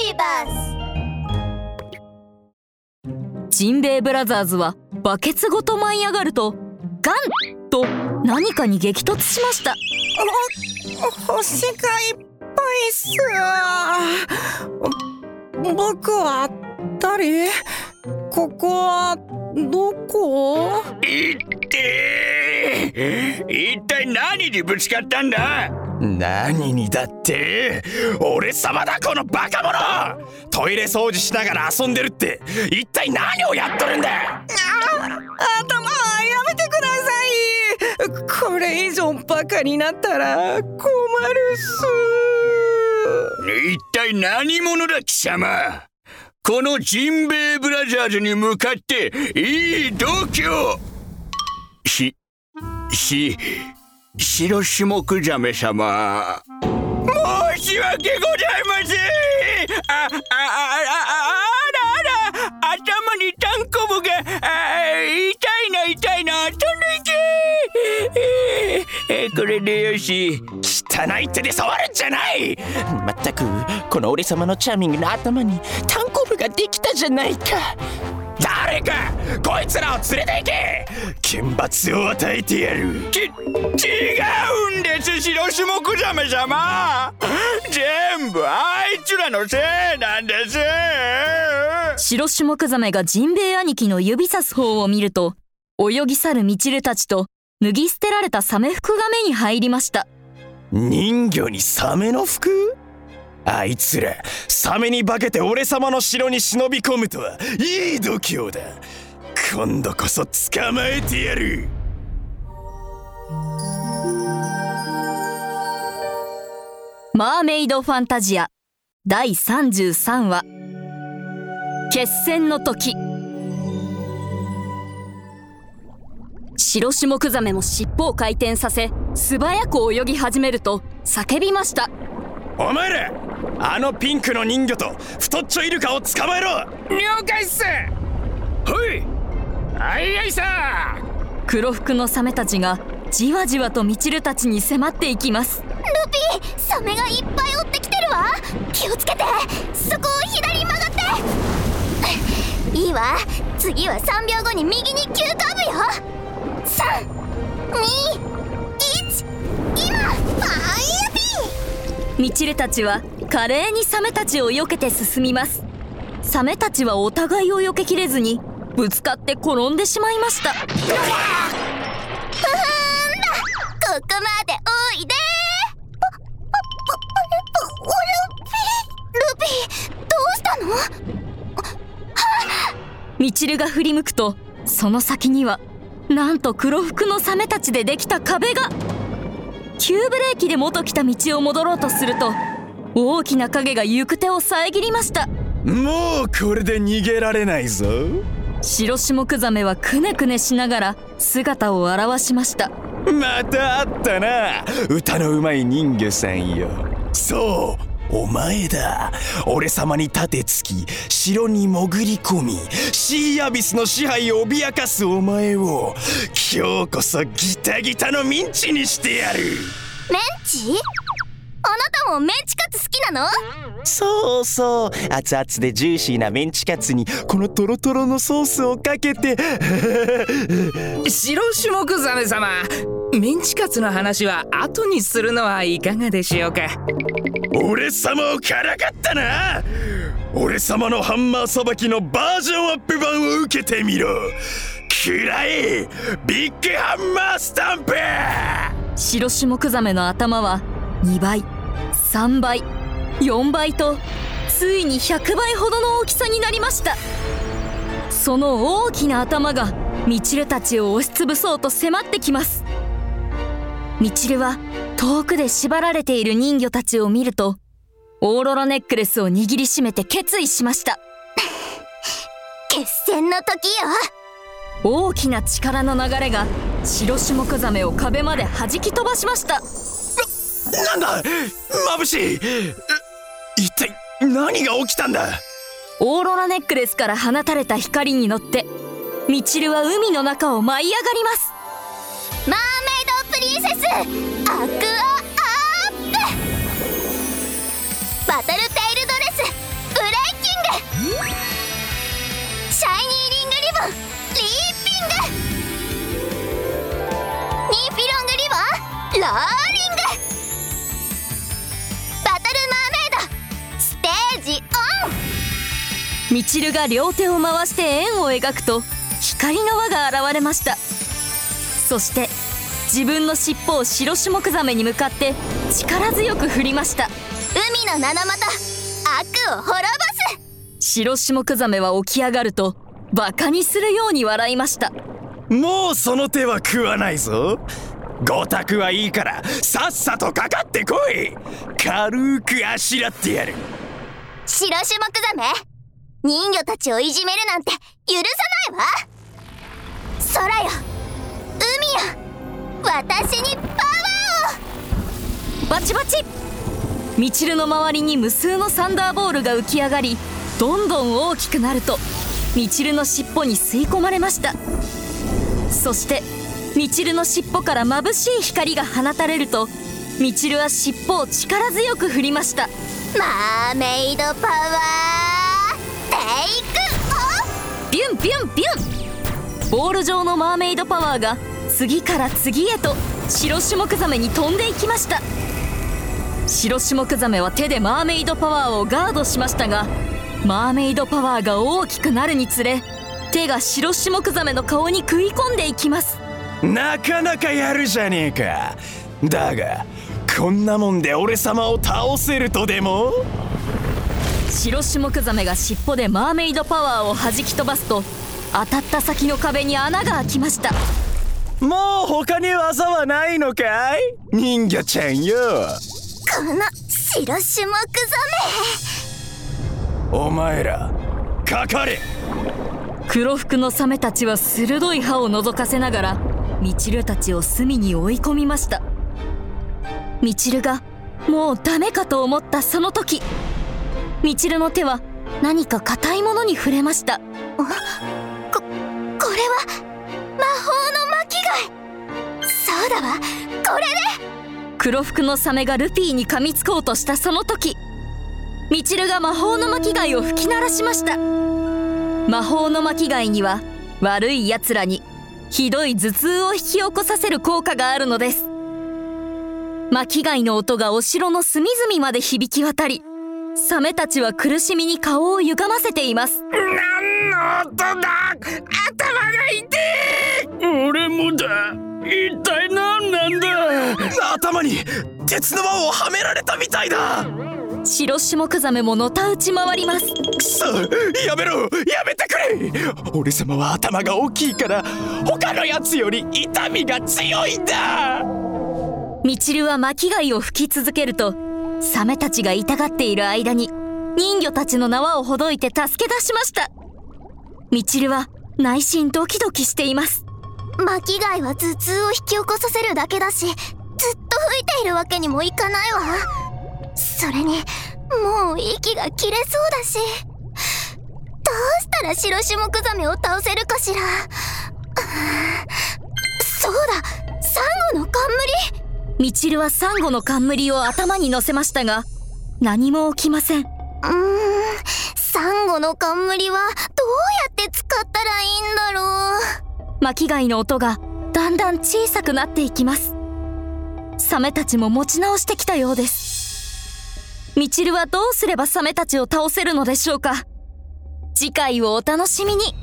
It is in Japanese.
ビバスジンベエブラザーズはバケツごと舞い上がるとガンと何かに激突しました。星がいっぱいっす僕は誰？ここはどこ？いって一体何にぶつかったんだ？何にだって俺様だこのバカ者！トイレ掃除しながら遊んでるって一体何をやっとるんだあ頭やめてください！これ以上バカになったら困るっす。一体何者だ貴様？このジンベエブラザーズに向かっていい度胸！し、し、白種目ザメ様。申し訳ございません。あ、あ、あ、あ、あ、らあら頭にタンコブが痛いな痛いな飛んでいけえーこれでよし。汚い手で触るんじゃない。まったくこの俺様のチャーミングな頭にタンコブができたじゃないか。誰かこいつらを連れて行け。剣罰を与えてやる。ち違うんです。白種目ザメ様全部あいつらのせいなんです。白種目ザメがジンベエ兄貴の指さす方を見ると泳ぎ去るミチルたちと脱ぎ捨てられたサメ服が目に入りました。人魚にサメの服？あいつらサメに化けて俺様の城に忍び込むとはいい度胸だ。今度こそ捕まえてやる。マーメイドファンタジア第33話。決戦の時。白種目ザメも尻尾を回転させ素早く泳ぎ始めると叫びました。お前らあのピンクの人魚と太っちょイルカを捕まえろ。了解っす。はい。あいあいさ。黒服のサメたちがじわじわとミチルたちに迫っていきます。ルピーサメがいっぱい追ってきてるわ。気をつけて。そこを左に曲がって。いいわ。次は3秒後に右に急カーブよ。321今ファイヤピミチルたちは華麗にサメたちを避けて進みます。サメたちはお互いを避けきれずにぶつかって転んでしまいました。ふふんだ。ここまでおいで。ルピールピーどうしたのミチルが振り向くとその先にはなんと黒服のサメたちでできた壁が急ブレーキで元来た道を戻ろうとすると大きな影が行く手を遮りました。もうこれで逃げられないぞ。白種目ザメはくねくねしながら姿を現しました。また会ったな。歌のうまい人魚さんよ。そうお前だ。俺様に盾つき城に潜り込みシーアビスの支配を脅かすお前を今日こそギタギタのミンチにしてやる。メンチ？もメンチカツ好きなの？そうそう。熱々でジューシーなメンチカツにこのトロトロのソースをかけて。白種目ザメ様。メンチカツの話は後にするのはいかがでしょうか？俺様をからかったな。俺様のハンマーさばきのバージョンアップ版を受けてみろ。くらえビッグハンマースタンプ。白種目ザメの頭は2倍3倍4倍とついに100倍ほどの大きさになりました。その大きな頭がミチルたちを押しつぶそうと迫ってきます。ミチルは遠くで縛られている人魚たちを見るとオーロラネックレスを握りしめて決意しました。決戦の時よ。大きな力の流れが白種目ザメを壁まで弾き飛ばしましたなんだ？眩しい。一体何が起きたんだ？オーロラネックレスから放たれた光に乗ってミチルは海の中を舞い上がります。マーメイドプリンセスアクアアップ。バトルテイルドレスブレイキング。シャイニーリングリボンリーピング。ニーピロングリボンローみちるが両手を回して円を描くと光の輪が現れました。そして自分の尻尾を白種目ザメに向かって力強く振りました。海の七股悪を滅ぼす。白種目ザメは起き上がるとバカにするように笑いました。もうその手は食わないぞ。ごたくはいいからさっさとかかってこい。軽くあしらってやる。白種目ザメ人魚たちをいじめるなんて許さないわ。空よ海よ私にパワーを。バチバチ。みちるの周りに無数のサンダーボールが浮き上がりどんどん大きくなるとみちるの尻尾に吸い込まれました。そしてみちるの尻尾から眩しい光が放たれるとみちるは尻尾を力強く振りました。マーメイドパワービュンビュン。ボール状のマーメイドパワーが次から次へと白種目ザメに飛んでいきました。白種目ザメは手でマーメイドパワーをガードしましたがマーメイドパワーが大きくなるにつれ手が白種目ザメの顔に食い込んでいきます。なかなかやるじゃねえか。だがこんなもんで俺様を倒せるとでも？白種目ザメが尻尾でマーメイドパワーを弾き飛ばすと当たった先の壁に穴が開きました。もう他に技はないのかい？人魚ちゃんよ。この白種目ザお前らかかれ。黒服のサメたちは鋭い歯を覗かせながらミチルたちを隅に追い込みました。ミチルがもうダメかと思ったその時ミチルの手は何か硬いものに触れました。ここれは魔法の巻貝。そうだわ。これで。黒服のサメがルピーに噛みつこうとしたその時ミチルが魔法の巻貝を吹き鳴らしました。魔法の巻貝には悪い奴らにひどい頭痛を引き起こさせる効果があるのです。巻貝の音がお城の隅々まで響き渡りサメたちは苦しみに顔を歪ませています。何の音だ。頭が痛い。俺もだ。一体何なんだ。頭に鉄の輪をはめられたみたいだ。白種目ザメものたうち回ります。くそやめろ。やめてくれ。俺様は頭が大きいから他のやつより痛みが強いんだ。ミチルは巻貝を吹き続けるとサメたちが痛がっている間に人魚たちの縄をほどいて助け出しました。ミチルは内心ドキドキしています。巻貝は頭痛を引き起こさせるだけだしずっと吹いているわけにもいかないわ。それにもう息が切れそうだし。どうしたら白種目ザメを倒せるかしら。そうだサンゴの冠。ミチルはサンゴの冠を頭に乗せましたが何も起きません。うーんサンゴの冠はどうやって使ったらいいんだろう。巻貝の音がだんだん小さくなっていきます。サメたちも持ち直してきたようです。ミチルはどうすればサメたちを倒せるのでしょうか。次回をお楽しみに